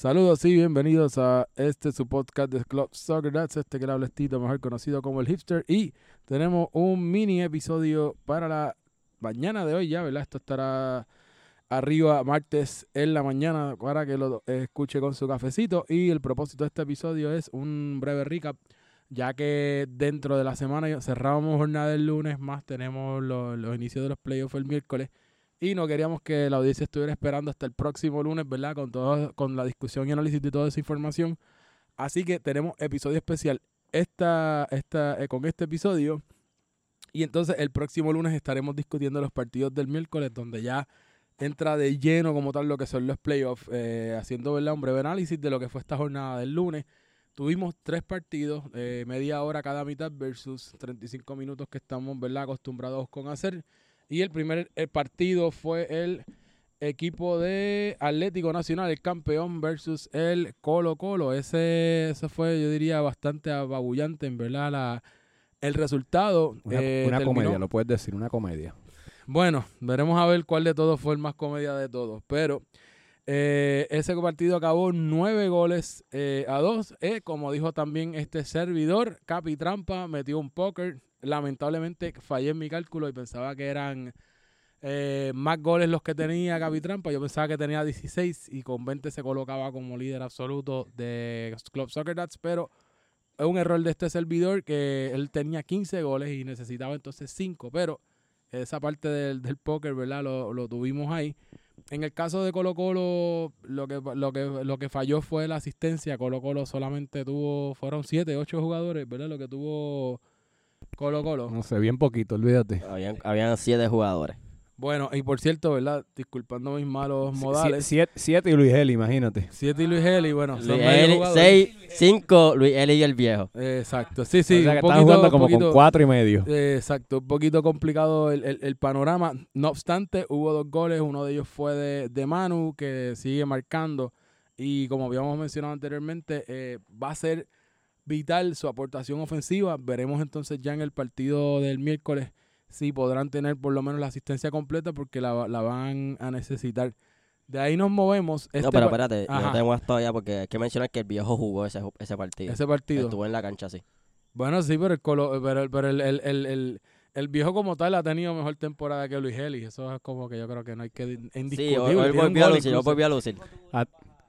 Saludos y bienvenidos a este su podcast de Club Soccer That's, este que habla Tito, mejor conocido como el hipster. Y tenemos un mini episodio para la mañana de hoy ya, ¿verdad? Esto estará arriba martes en la mañana para que lo escuche con su cafecito. Y el propósito de este episodio es un breve recap, ya que dentro de la semana cerramos jornada el lunes, más tenemos los inicios de los playoffs el miércoles y no queríamos que la audiencia estuviera esperando hasta el próximo lunes, ¿verdad? Con todo, con la discusión y análisis de toda esa información. Así que tenemos episodio especial esta, esta, eh, con este episodio. Y entonces el próximo lunes estaremos discutiendo los partidos del miércoles, donde ya entra de lleno como tal lo que son los playoffs, eh, haciendo ¿verdad? un breve análisis de lo que fue esta jornada del lunes. Tuvimos tres partidos, eh, media hora cada mitad versus 35 minutos que estamos ¿verdad? acostumbrados con hacer. Y el primer partido fue el equipo de Atlético Nacional, el campeón versus el Colo Colo. Ese, ese fue, yo diría, bastante ababullante, en verdad, la, el resultado. Una, eh, una comedia, lo puedes decir, una comedia. Bueno, veremos a ver cuál de todos fue el más comedia de todos. Pero eh, ese partido acabó nueve goles eh, a dos. Eh, como dijo también este servidor, Capi Trampa metió un póker. Lamentablemente fallé en mi cálculo y pensaba que eran eh, más goles los que tenía Capi Trampa. Yo pensaba que tenía 16 y con 20 se colocaba como líder absoluto de Club Soccer Dats. Pero es un error de este servidor que él tenía 15 goles y necesitaba entonces 5. Pero esa parte del, del póker, ¿verdad? Lo, lo tuvimos ahí. En el caso de Colo Colo, lo que, lo que, lo que falló fue la asistencia. Colo Colo solamente tuvo, fueron 7, 8 jugadores, ¿verdad? Lo que tuvo Colo Colo. No sé, bien poquito, olvídate. Habían, habían siete jugadores. Bueno, y por cierto, ¿verdad? Disculpando mis malos modales. Siete, siete y Luis Eli, imagínate. 7 y Luis Eli, bueno, son Luis medio Eli, jugadores. seis, cinco, Luis Eli y el viejo. Exacto, sí, sí. o sea que un están poquito- jugando como poquito- con cuatro y medio. Eh, Exacto, un poquito complicado el, el- el panorama. No obstante, hubo dos goles. Uno de ellos fue de, de Manu, que sigue marcando. Y como habíamos mencionado anteriormente, eh, va a ser vital su aportación ofensiva. Veremos entonces ya en el partido del miércoles si podrán tener por lo menos la asistencia completa porque la, la van a necesitar. De ahí nos movemos. no, Este pero espérate, Ajá. no tengo esto todavía porque hay que mencionar que el viejo jugó ese, ese partido. ese partido. Estuvo en la cancha así. Bueno, sí, pero el, colo- pero, pero el, el, el, el- el viejo como tal ha tenido mejor temporada que Luis Eli. Eso es como que yo creo que no hay que Sí, indiscutible. hoy, hoy volvió a lucir, hoy volvió a lucir.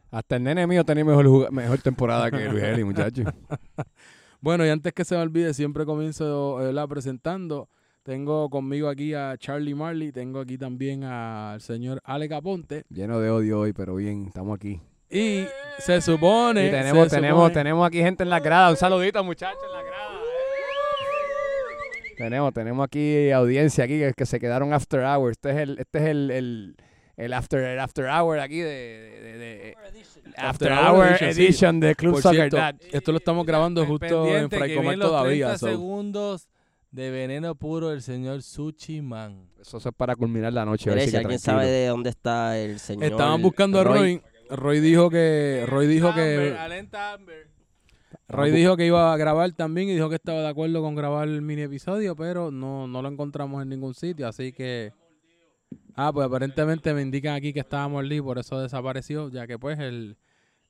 Hasta el nene mío tenía mejor, mejor temporada que Luis Eli, muchachos. Bueno, y antes que se me olvide, siempre comienzo eh, la presentando. Tengo conmigo aquí a Charlie Marley, tengo aquí también al señor Ale Caponte. Lleno de odio hoy, pero bien, estamos aquí. Y se supone. Y tenemos, se tenemos, supone- tenemos aquí gente en la grada. Un saludito, muchachos, en la grada. ¡Eh! Tenemos, tenemos aquí audiencia aquí que, que se quedaron after hours. Este es el, este es el, el, el after, el after hour aquí de, de- de- de- After after, Hour edition, sí. de Club Por Soccer cierto, Dad. esto lo estamos grabando justo en vienen los todavía. 30 so. segundos de veneno puro del señor Sushi Man. Eso es para culminar la noche. a ver Mire, si alguien tranquilo. sabe de dónde está el señor. Estaban buscando a Roy. Roy dijo que Roy dijo que. Roy dijo que iba a grabar también y dijo que estaba de acuerdo con grabar el mini episodio, pero no, no lo encontramos en ningún sitio, así que... Ah, pues aparentemente me indican aquí que estaba mordido, por eso desapareció, ya que pues el,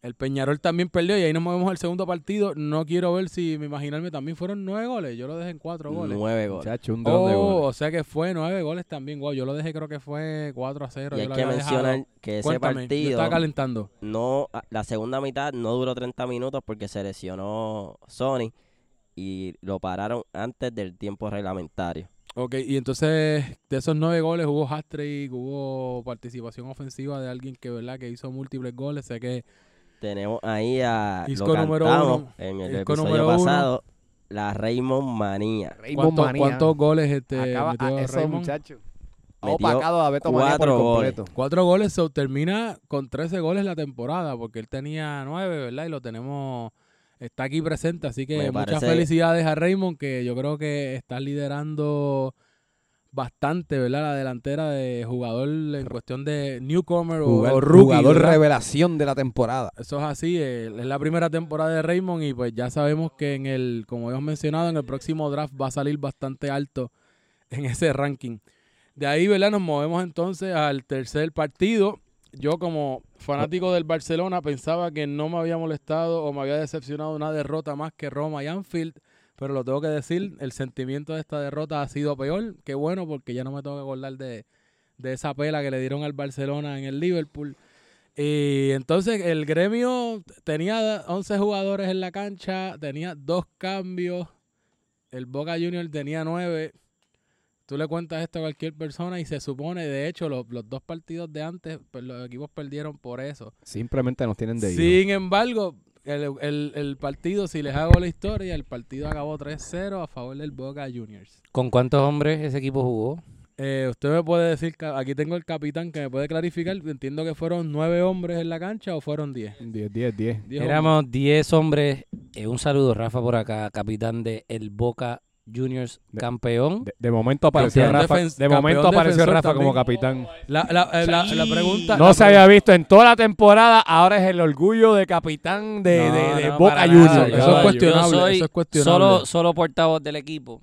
el Peñarol también perdió y ahí nos movemos al segundo partido. No quiero ver si me imaginarme también fueron nueve goles, yo lo dejé en cuatro goles. Nueve goles. Muchacho, un dron de Oh, goles. o sea que fue nueve goles también, wow, yo lo dejé creo que fue 4 a 0. Y yo hay lo que mencionar que ese Cuéntame, yo partido, estaba calentando. no, la segunda mitad no duró 30 minutos porque se lesionó Sony y lo pararon antes del tiempo reglamentario. Ok, y entonces de esos nueve goles hubo hat-trick, hubo participación ofensiva de alguien que, ¿verdad? que hizo múltiples goles. Sé que Tenemos ahí a Isco lo número cantamos uno, en el Isco episodio número uno. pasado, la Raymond Manía. Raymond ¿cuántos, Manía. cuántos goles este, Acaba, metió ah, eso, muchacho. Metió Opacado a Beto Manía por cuatro goles. completo. Cuatro goles, so, termina con 13 goles la temporada, porque él tenía nueve, ¿verdad? Y lo tenemos, está aquí presente, así que Me muchas parece- felicidades a Raymond, que yo creo que está liderando bastante, ¿verdad? La delantera de jugador en cuestión de newcomer o, Jugador, o rookie, jugador ¿verdad? revelación de la temporada. Eso es así, eh, es la primera temporada de Raymond y pues ya sabemos que en el, como hemos mencionado, en el próximo draft va a salir bastante alto en ese ranking. De ahí, ¿verdad? Nos movemos entonces al tercer partido, yo como fanático del Barcelona pensaba que no me había molestado o me había decepcionado una derrota más que Roma y Anfield, pero lo tengo que decir, el sentimiento de esta derrota ha sido peor. Qué bueno, porque ya no me tengo que acordar de, de esa pela que le dieron al Barcelona en el Liverpool. Y entonces el gremio tenía 11 jugadores en la cancha, tenía dos cambios, el Boca Junior tenía nueve. Tú le cuentas esto a cualquier persona y se supone, de hecho, los, los dos partidos de antes, pues los equipos perdieron por eso. Simplemente nos tienen de Sin embargo, el, el- el partido, si les hago la historia, el partido acabó 3-0 a favor del Boca Juniors. ¿Con cuántos hombres ese equipo jugó? Eh, usted me puede decir, aquí tengo el capitán que me puede clarificar, entiendo que fueron nueve hombres en la cancha o fueron diez. 10, 10, 10. Diez hombres. Éramos 10 hombres. Eh, un saludo, Rafa, por acá, capitán de el Boca Juniors, De- campeón. De, de momento apareció Campeón Rafa, de momento apareció Rafa como capitán. La, la, eh, la- la pregunta... No la se había visto en toda la temporada, ahora es el orgullo de capitán de, No, de- de no, Boca Juniors. nada. Eso es cuestionable, eso es cuestionable. Solo, solo portavoz del equipo.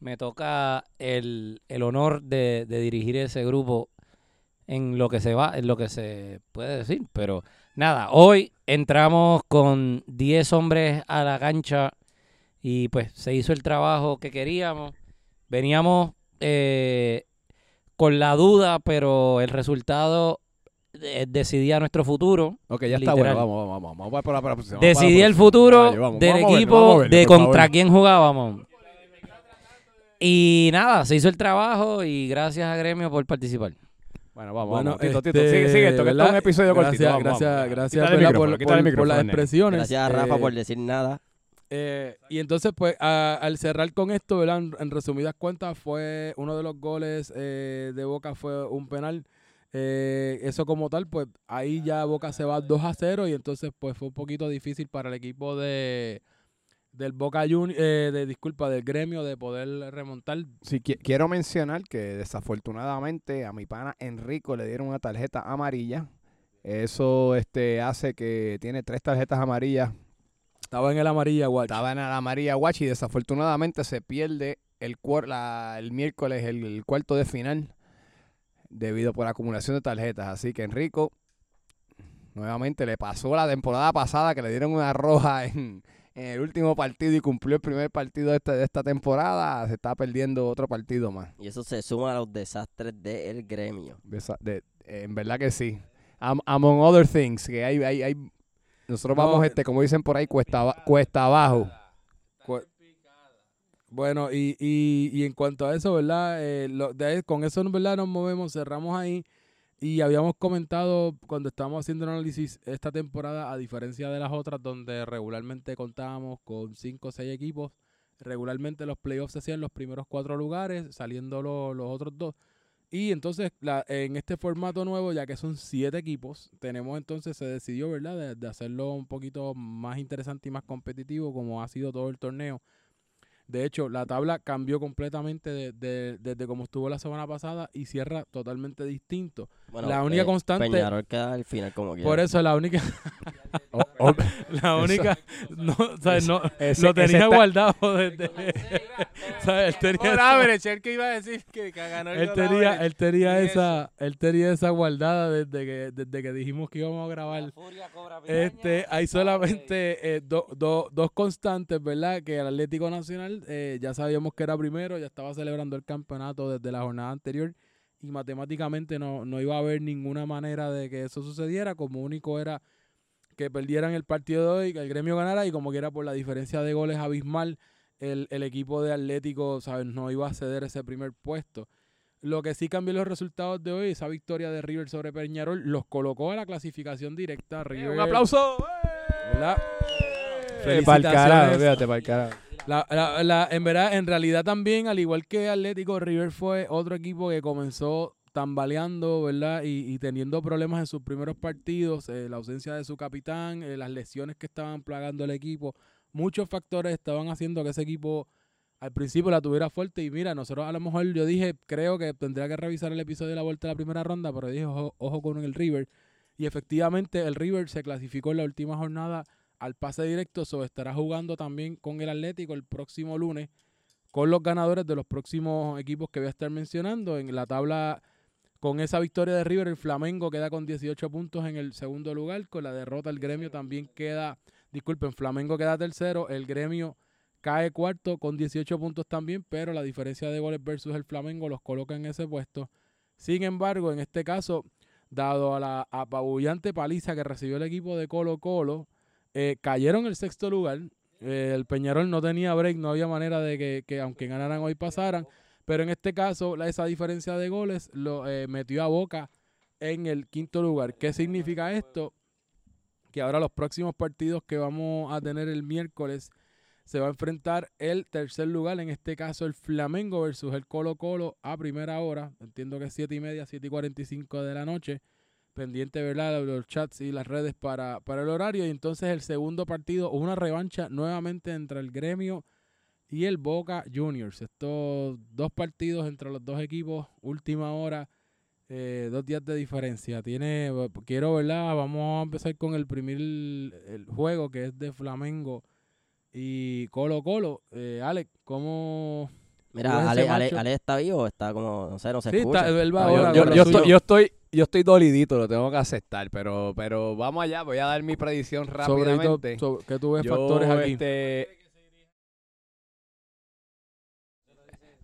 Me toca el, el honor de, de dirigir ese grupo en lo que se va, en lo que se puede decir. Pero nada, hoy entramos con 10 hombres a la cancha y pues se hizo el trabajo que queríamos. Veníamos eh, con la duda, pero el resultado eh, decidía nuestro futuro. Ok, ya está Literal. bueno, vamos, vamos, vamos. vamos para, para, para, para, Decidí para, el futuro vamos, del vamos a verlo, equipo verlo, de contra favor. quién jugábamos. Y nada, se hizo el trabajo y gracias a Gremio por participar. Bueno, vamos, Bueno, vamos. Tito, Tito, este, sigue, sigue esto, que esto es un episodio gracias, cortito. Vamos, gracias, vamos. gracias por, por- por las expresiones. Gracias a Rafa Eh, por decir nada. Eh, y entonces, pues, al cerrar con esto, ¿verdad? En, resumidas cuentas, fue uno de los goles eh, de Boca fue un penal. Eh, eso como tal, pues ahí ya Boca se va 2 a 0 y entonces pues fue un poquito difícil para el equipo de del Boca Juniors, de disculpa, del gremio de poder remontar. Sí, qui- quiero mencionar que desafortunadamente a mi pana Enrico le dieron una tarjeta amarilla. Eso este, hace que tiene tres tarjetas amarillas. Estaba en el amarilla, watch. Estaba en la amarilla watch y desafortunadamente se pierde el, la- el miércoles el, el cuarto de final debido por acumulación de tarjetas. Así que Enrico nuevamente le pasó la temporada pasada que le dieron una roja en, en el último partido y cumplió el primer partido de esta, de esta temporada. Se está perdiendo otro partido más. Y eso se suma a los desastres del gremio. De esa- de- en verdad que sí. Am- among other things, que hay, hay, hay nosotros No, vamos, este, como dicen por ahí, cuesta, cuesta abajo. Cu- Bueno, y, y, y en cuanto a eso, ¿verdad? Eh, lo- de con eso, ¿verdad? Nos movemos, cerramos ahí. Y habíamos comentado cuando estábamos haciendo el análisis esta temporada, a diferencia de las otras, donde regularmente contábamos con cinco o seis equipos, regularmente los playoffs se hacían los primeros cuatro lugares, saliendo lo- los otros dos. Y entonces, la, en este formato nuevo, ya que son siete equipos, tenemos entonces, se decidió, ¿verdad?, de, de hacerlo un poquito más interesante y más competitivo, como ha sido todo el torneo. De hecho, la tabla cambió completamente de- de- desde como estuvo la semana pasada y cierra totalmente distinto. Bueno, La única eh, constante- Peñarol queda al final como quiera. Por eso la única, O- o- la única, no, ¿sabes? no, ese- lo ese tenía está- guardado desde, ¿sabes? Él tenía, esa, el que iba a decir que, que ganó él tenía, él tenía esa, él tenía esa guardada desde que, desde que dijimos que íbamos a grabar. Este, hay solamente eh, do- do- dos constantes, ¿verdad? Que el Atlético Nacional eh, ya sabíamos que era primero, ya estaba celebrando el campeonato desde la jornada anterior y matemáticamente no, no iba a haber ninguna manera de que eso sucediera, como único era que perdieran el partido de hoy, que el gremio ganara y como que era por la diferencia de goles abismal, el, el equipo de Atlético, ¿sabes? No iba a ceder ese primer puesto. Lo que sí cambió los resultados de hoy, esa victoria de River sobre Peñarol, los colocó a la clasificación directa. River, un aplauso. Eh, pa'l carajo, Felicitaciones. fíjate, pa'l carajo. La, la- la- en verdad, en realidad también, al igual que Atlético, River fue otro equipo que comenzó tambaleando, ¿verdad? Y, y teniendo problemas en sus primeros partidos, eh, la ausencia de su capitán, eh, las lesiones que estaban plagando el equipo, muchos factores estaban haciendo que ese equipo al principio la tuviera fuerte y mira, nosotros a lo mejor yo dije, creo que tendría que revisar el episodio de la vuelta de la primera ronda, pero dije, ojo, ojo con el River. Y efectivamente el River se clasificó en la última jornada al pase directo, so estará jugando también con el Atlético el próximo lunes con los ganadores de los próximos equipos que voy a estar mencionando. En la tabla Con esa victoria de River, el Flamengo queda con 18 puntos en el segundo lugar. Con la derrota, el gremio también queda, disculpen, Flamengo queda tercero, el gremio cae cuarto con 18 puntos también, pero la diferencia de goles versus el Flamengo los coloca en ese puesto. Sin embargo, en este caso, dado a la apabullante paliza que recibió el equipo de Colo Colo, eh, cayeron el sexto lugar. Eh, el Peñarol no tenía break, no había manera de que, que aunque ganaran hoy pasaran. Pero en este caso, esa diferencia de goles lo eh, metió a Boca en el quinto lugar. ¿Qué significa esto? Que ahora los próximos partidos que vamos a tener el miércoles se va a enfrentar el tercer lugar, en este caso el Flamengo versus el Colo Colo a primera hora. Entiendo que es 7 y media, 7 y 45 de la noche. Pendiente, ¿verdad? Los chats y las redes para, para el horario. Y entonces el segundo partido, una revancha nuevamente entre el gremio y el Boca Juniors. Estos dos partidos entre los dos equipos, última hora, eh, dos días de diferencia. Tiene, quiero, ¿verdad? Vamos a empezar con el primer el juego que es de Flamengo y Colo Colo. Eh, Alex, ¿cómo...? ¿Cómo es Mira, Ale, Ale, está vivo, está como, no sé, no se Sí, escucha. está, él va ahora yo, estoy, yo estoy yo estoy dolidito, lo tengo que aceptar, pero pero vamos allá, voy a dar mi predicción sobre rápidamente. sobre- que tú ves Yo, factores aquí. Este,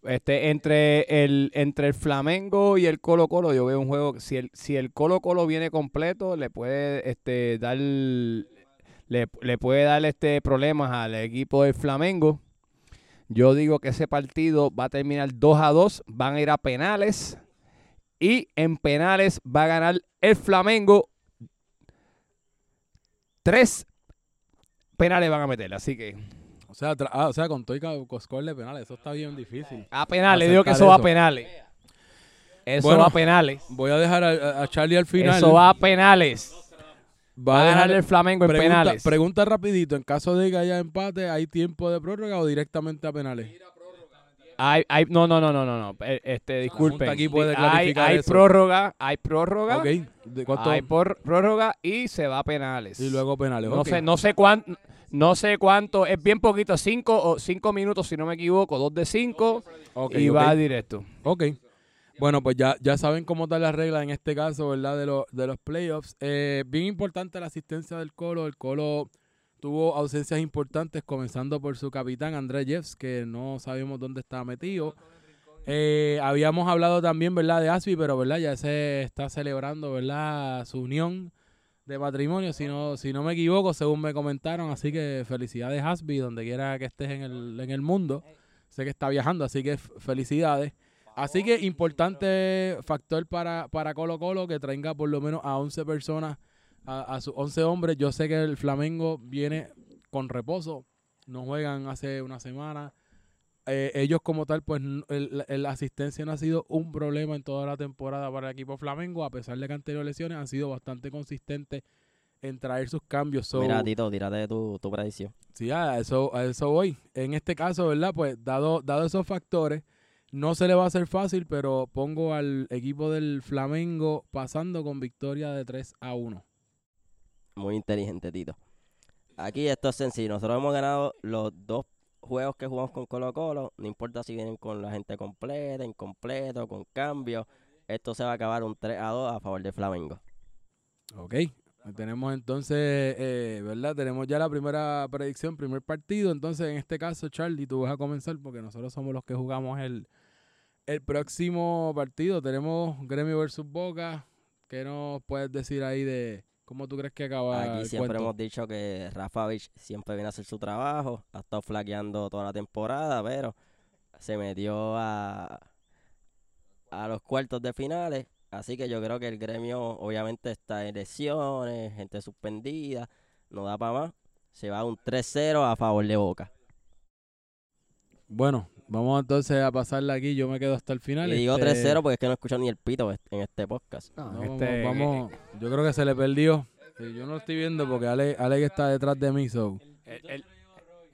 este, entre el entre el Flamengo y el Colo Colo, yo veo un juego. Si el si el Colo Colo viene completo, le puede este dar le, le puede dar este problemas al equipo del Flamengo. Yo digo que ese partido va a terminar 2 a 2, van a ir a penales y en penales va a ganar el Flamengo. Tres penales van a meter, así que O sea, ah, o sea, con todo y ca- con score de penales, eso está bien difícil. a penales, digo que eso va a penales. Eso Bueno, va a penales. Voy a dejar a, a Charlie al final. Eso va a penales. Va Va a ganar el Flamengo en pregunta, penales. pregunta rapidito, en caso de que haya empate, ¿hay tiempo de prórroga o directamente a penales? Hay, hay, no, no, no, no, no, no. Eh, Este, disculpen. aquí puede Hay, hay eso. prórroga, hay prórroga. Ok, ¿de cuánto? Hay por, prórroga y se va a penales. Y luego penales. No ok. sé, no sé cuánto, no sé cuánto, es bien poquito, cinco o cinco minutos si no me equivoco, dos de cinco y va directo. Ok. Bueno, pues ya, ya saben cómo está la regla en este caso, ¿verdad? De, los de los playoffs. Eh, bien importante la asistencia del Colo. El Colo tuvo ausencias importantes, comenzando por su capitán, Andrés Jeffs, que no sabemos dónde estaba metido. Eh, habíamos hablado también, ¿verdad? De Asby, pero, ¿verdad? Ya se está celebrando, ¿verdad? Su unión de matrimonio, si no, si no me equivoco, según me comentaron. Así que felicidades, Asby, donde quiera que estés en el, en el mundo. Sé que está viajando, así que felicidades. Así que importante factor para, para Colo Colo que traiga por lo menos a 11 personas, a, a sus 11 hombres. Yo sé que el Flamengo viene con reposo, no juegan hace una semana. Eh, ellos como tal, pues la asistencia no ha sido un problema en toda la temporada para el equipo Flamengo, a pesar de que han tenido lesiones, han sido bastante consistentes en traer sus cambios. So, Mira, Tito, tírate tu, tu predicción. Sí, a eso, a eso voy. En este caso, ¿verdad? Pues dado, dado esos factores, no se le va a hacer fácil, pero pongo al equipo del Flamengo pasando con victoria de 3 a 1. Muy inteligente, Tito. Aquí esto es sencillo. Nosotros hemos ganado los dos juegos que jugamos con Colo Colo. No importa si vienen con la gente completa, incompleto, con cambio. Esto se va a acabar un 3 a 2 a favor de Flamengo. Ok. Tenemos entonces, eh, ¿verdad? Tenemos ya la primera predicción, primer partido. Entonces, en este caso, Charlie, tú vas a comenzar porque nosotros somos los que jugamos el, el próximo partido. Tenemos Gremio versus Boca. ¿Qué nos puedes decir ahí de cómo tú crees que acaba Aquí el siempre cuento? hemos dicho que Rafa Vich siempre viene a hacer su trabajo. Ha estado flaqueando toda la temporada, pero se metió a, a los cuartos de finales. Así que yo creo que el gremio obviamente está en lesiones, gente suspendida, no da para más. Se va un 3-0 a favor de Boca. Bueno, vamos entonces a pasarla aquí. Yo me quedo hasta el final. Y digo Este, 3-0 porque es que no escucho ni el pito en este podcast. No, no, este- vamos, vamos- yo creo que se le perdió. Eh, Yo no lo estoy viendo porque Ale, Ale está detrás de mí. So. El, el-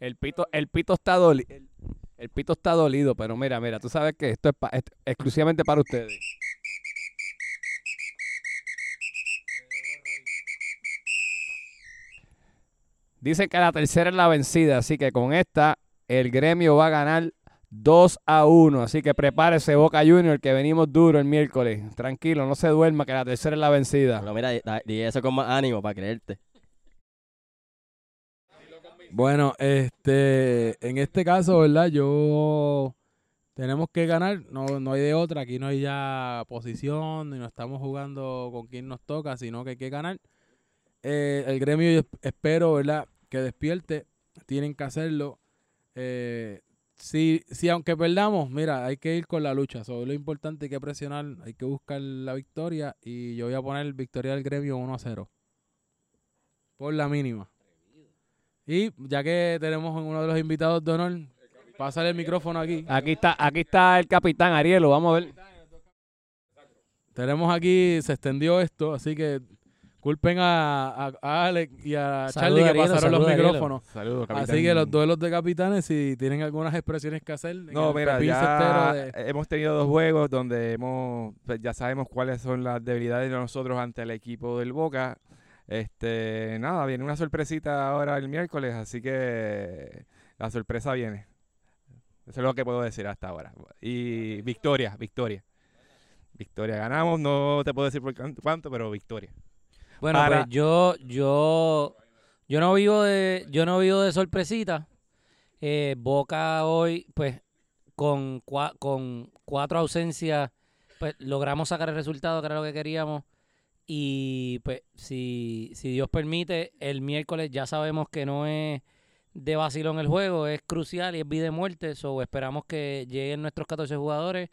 el pito, el pito está dolido. El, el pito está dolido, pero mira, mira, tú sabes que esto es, pa- es exclusivamente para ustedes. Dicen que la tercera es la vencida, así que con esta el gremio va a ganar 2 a 1. Así que prepárese Boca Junior que venimos duro el miércoles. Tranquilo, no se duerma que la tercera es la vencida. Pero mira, di- di eso con más ánimo para creerte. Bueno, este, en este caso, ¿verdad? Yo tenemos que ganar, no, no hay de otra, aquí no hay ya posición, ni no estamos jugando con quien nos toca, sino que hay que ganar. Eh, el gremio yo espero, ¿verdad? Que despierte, tienen que hacerlo. Eh, si, si aunque perdamos, mira, hay que ir con la lucha, sobre lo importante hay que presionar, hay que buscar la victoria y yo voy a poner victoria del gremio 1 a 0. Por la mínima. Y ya que tenemos uno de los invitados de honor, pásale el micrófono aquí. Aquí está, aquí está el capitán Arielo, vamos a ver. Tenemos aquí, se extendió esto, así que culpen a, a- Alex y a Charlie que pasaron los saluda, Arielo. micrófonos. Saludos, Así que los duelos de capitanes, si tienen algunas expresiones que hacer. No, mira, ya de- hemos tenido dos juegos donde hemos, pues, ya sabemos cuáles son las debilidades de nosotros ante el equipo del Boca. Este, nada, viene una sorpresita ahora el miércoles, así que la sorpresa viene. Eso es lo que puedo decir hasta ahora. Y victoria, victoria. Victoria, ganamos, no te puedo decir por cuánto, cuánto, pero victoria. Bueno, Para- pues yo, yo, yo no vivo de, yo no vivo de sorpresita. Eh, Boca hoy, pues, con, cua- con cuatro ausencias, pues logramos sacar el resultado, que era lo que queríamos. Y pues, si, si Dios permite, el miércoles ya sabemos que no es de vacilón el juego, es crucial y es vida y muerte. So, esperamos que lleguen nuestros 14 jugadores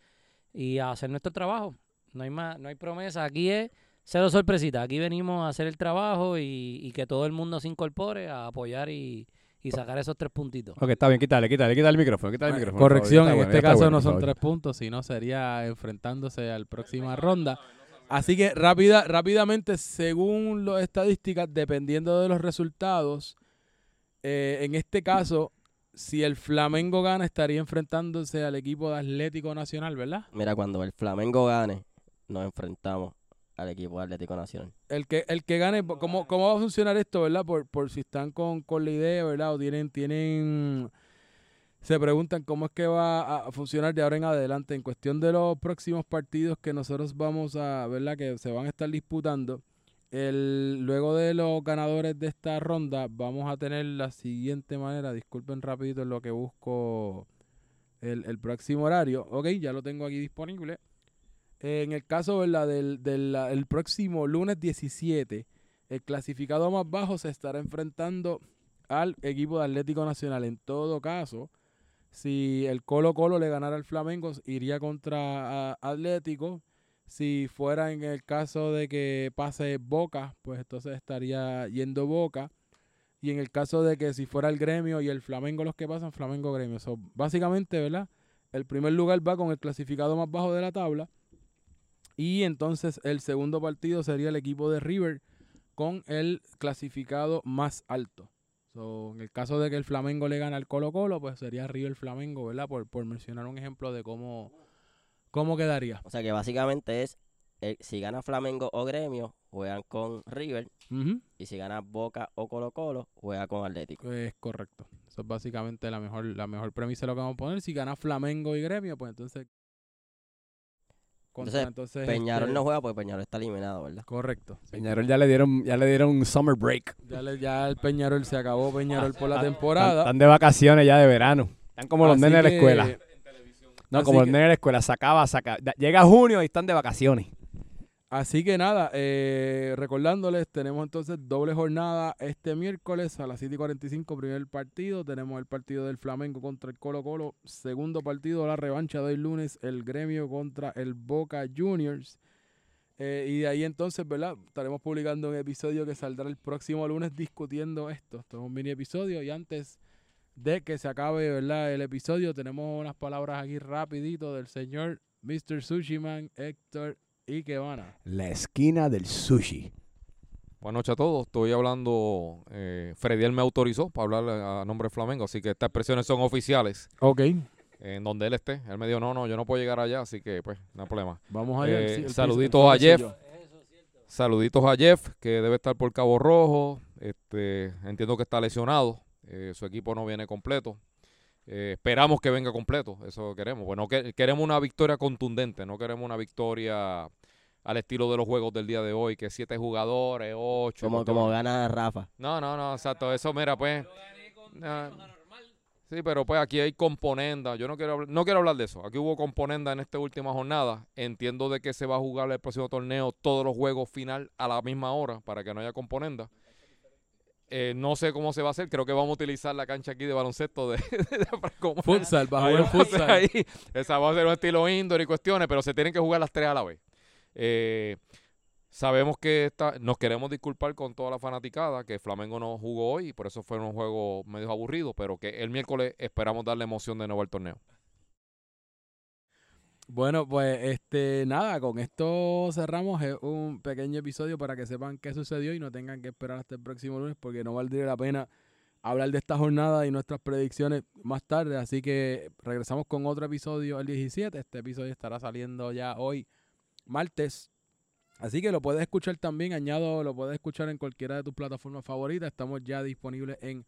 y a hacer nuestro trabajo. No hay más, no hay promesa. Aquí es cero sorpresita. Aquí venimos a hacer el trabajo y, y que todo el mundo se incorpore a apoyar y, y sacar esos tres puntitos. Ok, está bien, quítale, quítale, quítale el micrófono, quítale el micrófono. favor, Corrección, en este caso bueno, no son tres puntos, sino sería enfrentándose a la próxima ronda. Así que rápida, rápidamente, según las estadísticas, dependiendo de los resultados, eh, en este caso, si el Flamengo gana, estaría enfrentándose al equipo de Atlético Nacional, ¿verdad? Mira, cuando el Flamengo gane, nos enfrentamos al equipo Atlético Nacional. El que, el que gane, ¿cómo, ¿cómo va a funcionar esto, verdad? Por, por si están con, con la idea, ¿verdad? O tienen, tienen, se preguntan cómo es que va a funcionar de ahora en adelante en cuestión de los próximos partidos que nosotros vamos a, ¿verdad? Que se van a estar disputando. El, luego de los ganadores de esta ronda, vamos a tener la siguiente manera. Disculpen rapidito en lo que busco el, el próximo horario. Ok, ya lo tengo aquí disponible. En el caso ¿verdad? del, del el próximo lunes 17, el clasificado más bajo se estará enfrentando al equipo de Atlético Nacional. En todo caso, si el Colo Colo le ganara al Flamengo, iría contra Atlético. Si fuera en el caso de que pase Boca, pues entonces estaría yendo Boca. Y en el caso de que si fuera el gremio y el Flamengo los que pasan, Flamengo gremio. So, básicamente, ¿verdad? El primer lugar va con el clasificado más bajo de la tabla. Y entonces el segundo partido sería el equipo de River con el clasificado más alto. So, en el caso de que el Flamengo le gane al Colo Colo, pues sería River Flamengo, ¿verdad? Por, por mencionar un ejemplo de cómo, cómo quedaría. O sea que básicamente es, el- si gana Flamengo o Gremio, juegan con River. Y si gana Boca o Colo Colo, juega con Atlético. Es correcto. Eso es básicamente la mejor, la mejor premisa de lo que vamos a poner. Si gana Flamengo y Gremio, pues entonces... contra, Entonces, Peñarol este, no juega porque Peñarol está eliminado, ¿verdad? Correcto. Peñarol ya le dieron, ya le dieron un summer break. Ya, le- ya el Peñarol se acabó Peñarol por la Están- temporada. Están de vacaciones ya de verano. Están como los nenes de la escuela. No, así como los que- nenes de la escuela. Se acaba, se acaba. Llega junio y están de vacaciones. Así que nada, eh, recordándoles, tenemos entonces doble jornada este miércoles a las 7 y 45, primer partido. Tenemos el partido del Flamengo contra el Colo Colo. Segundo partido, la revancha del lunes, el Gremio contra el Boca Juniors. Eh, y de ahí entonces, ¿verdad? Estaremos publicando un episodio que saldrá el próximo lunes discutiendo esto. Esto es un mini episodio y antes de que se acabe, ¿verdad? El episodio, tenemos unas palabras aquí rapidito del señor Mr. Sushiman Héctor Ikebana. La esquina del sushi. Buenas noches a todos. Estoy hablando. Eh, Frediel me autorizó para hablar a nombre de Flamengo, así que estas expresiones son oficiales. Ok, En donde él esté. Él me dijo, no, no, yo no puedo llegar allá, así que pues, no hay problema. vamos allá. Eh, Sí, saluditos a Jeff. Saluditos a Jeff, que debe estar por Cabo Rojo. Este, entiendo que está lesionado. Eh, su equipo no viene completo. Eh, esperamos que venga completo, eso queremos. Bueno, que, queremos una victoria contundente, no queremos una victoria al estilo de los juegos del día de hoy, que siete jugadores, ocho. Como, como gana Rafa. No, no, no, exacto. Eso, mira, pues. ah, sí, pero pues aquí hay componenda. Yo no quiero, hablar, no quiero hablar de eso. Aquí hubo componenda en esta última jornada. Entiendo de que se va a jugar el próximo torneo todos los juegos final a la misma hora para que no haya componenda. Eh, no sé cómo se va a hacer. Creo que vamos a utilizar la cancha aquí de baloncesto de, de, como- Futsal, bajo el futsal. ahí. Esa va a ser un estilo indoor y cuestiones, pero se tienen que jugar las tres a la vez. Eh, sabemos que esta- nos queremos disculpar con toda la fanaticada, que Flamengo no jugó hoy y por eso fue un juego medio aburrido, pero que el miércoles esperamos darle emoción de nuevo al torneo. Bueno, pues este nada, con esto cerramos eh, un pequeño episodio para que sepan qué sucedió y no tengan que esperar hasta el próximo lunes porque no valdría la pena hablar de esta jornada y nuestras predicciones más tarde, así que regresamos con otro episodio el 17. Este episodio estará saliendo ya hoy martes. Así que lo puedes escuchar también, añado, lo puedes escuchar en cualquiera de tus plataformas favoritas. Estamos ya disponibles en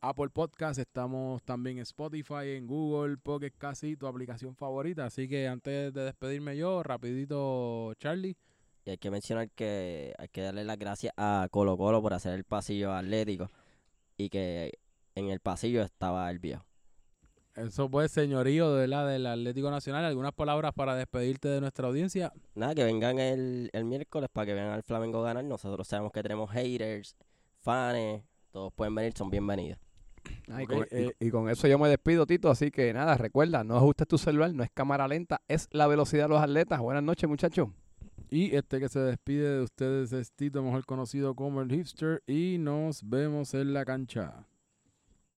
Apple Podcast, estamos también en Spotify, en Google, Pocket Casi, tu aplicación favorita. Así que antes de despedirme yo, rapidito, Charlie. Y hay que mencionar que hay que darle las gracias a Colo Colo por hacer el pasillo atlético y que en el pasillo estaba el viejo. Eso pues, señorío de la del Atlético Nacional. ¿Algunas palabras para despedirte de nuestra audiencia? Nada, que vengan el, el miércoles para que vean al Flamengo ganar. Nosotros sabemos que tenemos haters, fans, todos pueden venir, son bienvenidos. Ah, y, con, y- eh, y con eso yo me despido, Tito. Así que nada, recuerda, no ajustes tu celular, no es cámara lenta, es la velocidad de los atletas. Buenas noches, muchachos. Y este que se despide de ustedes es Tito, mejor conocido como el hipster. Y nos vemos en la cancha.